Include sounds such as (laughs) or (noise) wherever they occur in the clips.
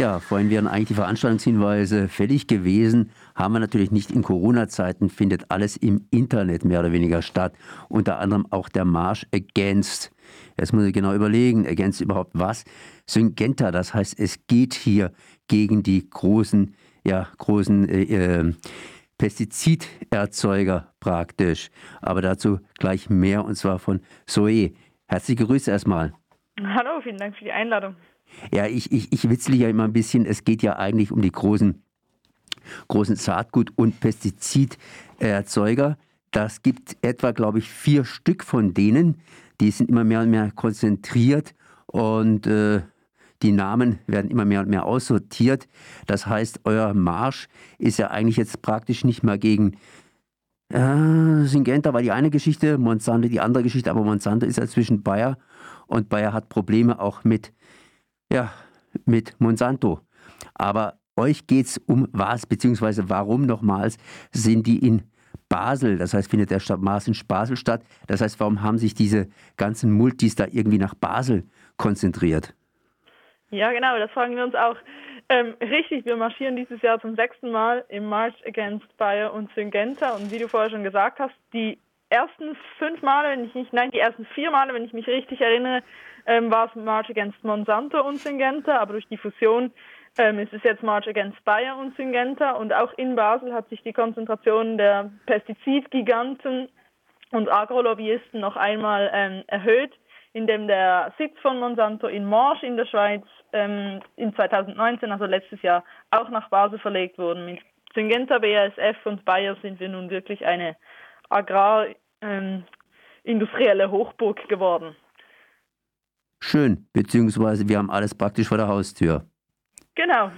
Ja, vorhin wären eigentlich die Veranstaltungshinweise fällig gewesen. Haben wir natürlich nicht in Corona-Zeiten, findet alles im Internet mehr oder weniger statt. Unter anderem auch der Marsch Against. Jetzt muss ich genau überlegen, Against überhaupt was? Syngenta, das heißt, es geht hier gegen die großen, ja, großen äh, äh, Pestiziderzeuger praktisch. Aber dazu gleich mehr und zwar von Zoe. Herzliche Grüße erstmal. Hallo, vielen Dank für die Einladung. Ja, ich, ich, ich witzle ja immer ein bisschen. Es geht ja eigentlich um die großen, großen Saatgut- und Pestiziderzeuger. Das gibt etwa, glaube ich, vier Stück von denen. Die sind immer mehr und mehr konzentriert und äh, die Namen werden immer mehr und mehr aussortiert. Das heißt, euer Marsch ist ja eigentlich jetzt praktisch nicht mehr gegen äh, Syngenta war die eine Geschichte, Monsanto die andere Geschichte, aber Monsanto ist ja zwischen Bayer und Bayer hat Probleme auch mit ja, mit Monsanto. Aber euch geht es um was, beziehungsweise warum nochmals sind die in Basel, das heißt, findet der Maß in Basel statt. Das heißt, warum haben sich diese ganzen Multis da irgendwie nach Basel konzentriert? Ja, genau, das fragen wir uns auch. Ähm, richtig, wir marschieren dieses Jahr zum sechsten Mal im March Against Bayer und Syngenta. Und wie du vorher schon gesagt hast, die ersten fünf Male, wenn ich nicht, nein, die ersten vier Male, wenn ich mich richtig erinnere, ähm, war es March Against Monsanto und Syngenta, aber durch die Fusion ähm, ist es jetzt March Against Bayer und Syngenta und auch in Basel hat sich die Konzentration der Pestizidgiganten und Agrolobbyisten noch einmal ähm, erhöht, indem der Sitz von Monsanto in Morsch in der Schweiz ähm, in 2019, also letztes Jahr, auch nach Basel verlegt wurde. Mit Syngenta, BASF und Bayer sind wir nun wirklich eine agrarindustrielle ähm, Hochburg geworden schön, beziehungsweise wir haben alles praktisch vor der Haustür. Genau.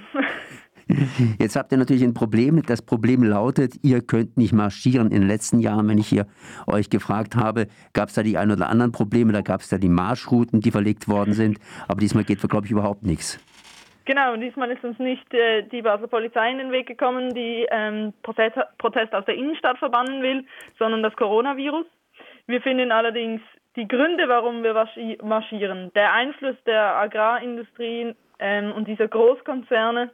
(laughs) Jetzt habt ihr natürlich ein Problem. Das Problem lautet, ihr könnt nicht marschieren. In den letzten Jahren, wenn ich hier euch gefragt habe, gab es da die ein oder anderen Probleme. Da gab es da die Marschrouten, die verlegt worden sind. Aber diesmal geht, glaube ich, überhaupt nichts. Genau, diesmal ist uns nicht äh, die Basler Polizei in den Weg gekommen, die ähm, Protest, Protest aus der Innenstadt verbannen will, sondern das Coronavirus. Wir finden allerdings die Gründe, warum wir marschieren, der Einfluss der Agrarindustrie ähm, und dieser Großkonzerne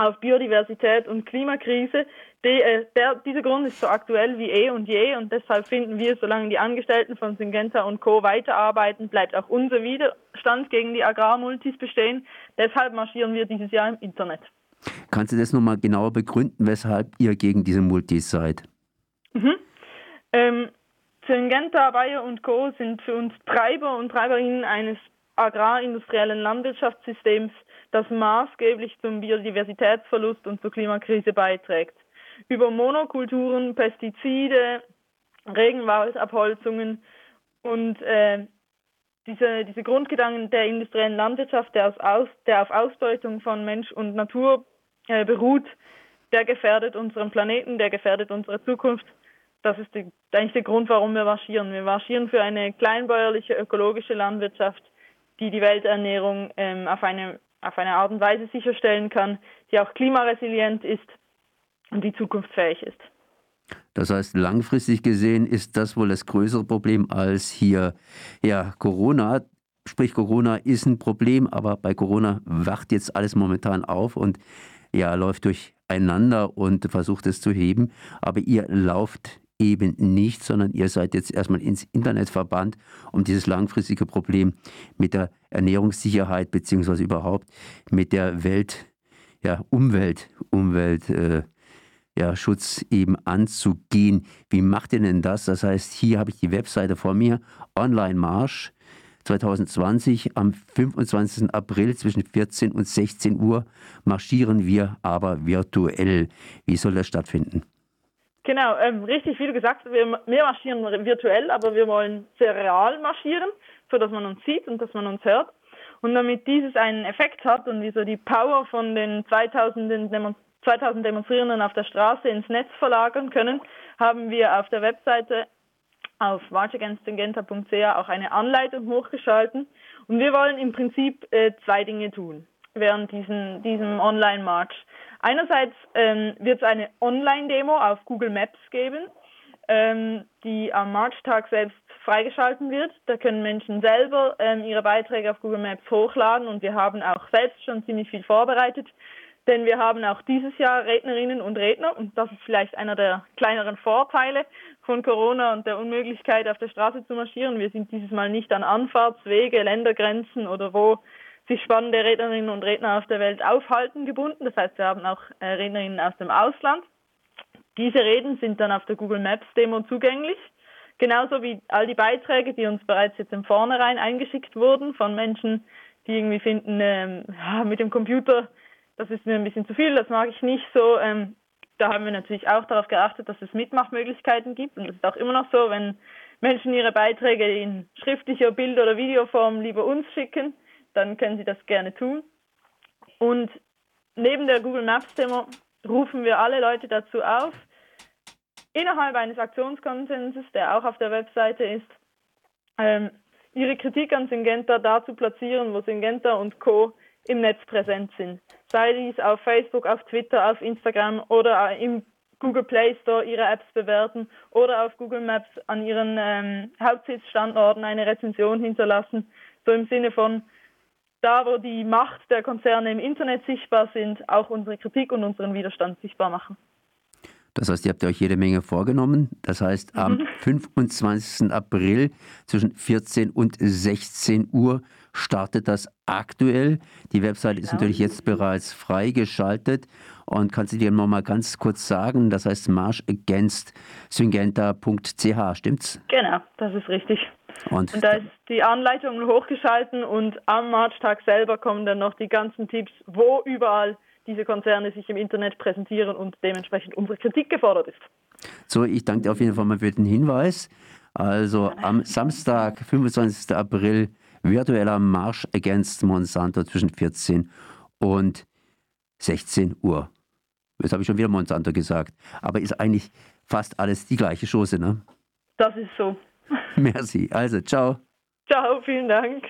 auf Biodiversität und Klimakrise, die, äh, der, dieser Grund ist so aktuell wie eh und je und deshalb finden wir, solange die Angestellten von Syngenta und Co. weiterarbeiten, bleibt auch unser Widerstand gegen die Agrarmultis bestehen. Deshalb marschieren wir dieses Jahr im Internet. Kannst du das nochmal genauer begründen, weshalb ihr gegen diese Multis seid? Mhm. Ähm, Syngenta, Bayer und Co. sind für uns Treiber und Treiberinnen eines agrarindustriellen Landwirtschaftssystems, das maßgeblich zum Biodiversitätsverlust und zur Klimakrise beiträgt. Über Monokulturen, Pestizide, Regenwaldabholzungen und äh, diese, diese Grundgedanken der industriellen Landwirtschaft, der, aus, der auf Ausbeutung von Mensch und Natur äh, beruht, der gefährdet unseren Planeten, der gefährdet unsere Zukunft das ist die, eigentlich der Grund, warum wir marschieren. Wir marschieren für eine kleinbäuerliche ökologische Landwirtschaft, die die Welternährung ähm, auf, eine, auf eine Art und Weise sicherstellen kann, die auch klimaresilient ist und die zukunftsfähig ist. Das heißt, langfristig gesehen ist das wohl das größere Problem als hier ja, Corona. Sprich, Corona ist ein Problem, aber bei Corona wacht jetzt alles momentan auf und ja, läuft durcheinander und versucht es zu heben. Aber ihr lauft eben nicht, sondern ihr seid jetzt erstmal ins Internet verbannt, um dieses langfristige Problem mit der Ernährungssicherheit beziehungsweise überhaupt mit der Welt, ja, Umwelt, Umwelt, äh, ja, Schutz eben anzugehen. Wie macht ihr denn das? Das heißt, hier habe ich die Webseite vor mir, Online Marsch 2020 am 25. April zwischen 14 und 16 Uhr marschieren wir aber virtuell. Wie soll das stattfinden? Genau, ähm, richtig, wie du gesagt hast, wir, wir marschieren virtuell, aber wir wollen sehr real marschieren, sodass man uns sieht und dass man uns hört. Und damit dieses einen Effekt hat und wir so die Power von den 2000, Demon 2000 Demonstrierenden auf der Straße ins Netz verlagern können, haben wir auf der Webseite auf marchagainstsyngenta.ch auch eine Anleitung hochgeschalten. Und wir wollen im Prinzip äh, zwei Dinge tun während diesen, diesem Online-March. Einerseits ähm, wird es eine Online-Demo auf Google Maps geben, ähm, die am Marchtag selbst freigeschalten wird. Da können Menschen selber ähm, ihre Beiträge auf Google Maps hochladen und wir haben auch selbst schon ziemlich viel vorbereitet, denn wir haben auch dieses Jahr Rednerinnen und Redner und das ist vielleicht einer der kleineren Vorteile von Corona und der Unmöglichkeit auf der Straße zu marschieren. Wir sind dieses Mal nicht an Anfahrtswege, Ländergrenzen oder wo sich spannende Rednerinnen und Redner auf der Welt aufhalten gebunden. Das heißt, wir haben auch äh, Rednerinnen aus dem Ausland. Diese Reden sind dann auf der Google Maps Demo zugänglich. Genauso wie all die Beiträge, die uns bereits jetzt im Vornherein eingeschickt wurden von Menschen, die irgendwie finden, ähm, ja, mit dem Computer, das ist mir ein bisschen zu viel, das mag ich nicht so. Ähm, da haben wir natürlich auch darauf geachtet, dass es Mitmachmöglichkeiten gibt. Und das ist auch immer noch so, wenn Menschen ihre Beiträge in schriftlicher Bild- oder Videoform lieber uns schicken, dann können sie das gerne tun. Und neben der Google Maps Demo rufen wir alle Leute dazu auf, innerhalb eines Aktionskonsenses, der auch auf der Webseite ist, ähm, ihre Kritik an Syngenta da zu platzieren, wo Syngenta und Co. im Netz präsent sind. Sei dies auf Facebook, auf Twitter, auf Instagram oder im Google Play Store ihre Apps bewerten oder auf Google Maps an ihren ähm, Hauptsitzstandorten eine Rezension hinterlassen, so im Sinne von, da wo die Macht der Konzerne im Internet sichtbar sind, auch unsere Kritik und unseren Widerstand sichtbar machen. Das heißt, ihr habt euch jede Menge vorgenommen. Das heißt, am mhm. 25. April zwischen 14 und 16 Uhr startet das aktuell. Die Website ist natürlich jetzt bereits freigeschaltet. Und kannst du dir noch mal ganz kurz sagen, das heißt marschagainstsyngenta.ch, stimmt's? Genau, das ist richtig. Und, und, da ist die Anleitung hochgeschalten und am Marchtag selber kommen dann noch die ganzen Tipps, wo überall diese Konzerne sich im Internet präsentieren und dementsprechend unsere Kritik gefordert ist. So, ich danke dir auf jeden Fall mal für den Hinweis. Also am Samstag, 25. April, virtueller Marsch against Monsanto zwischen 14 und 16 Uhr. Jetzt habe ich schon wieder Monsanto gesagt. Aber ist eigentlich fast alles die gleiche Chose, ne? Das ist so. Merci. Also, ciao. Ciao, vielen Dank.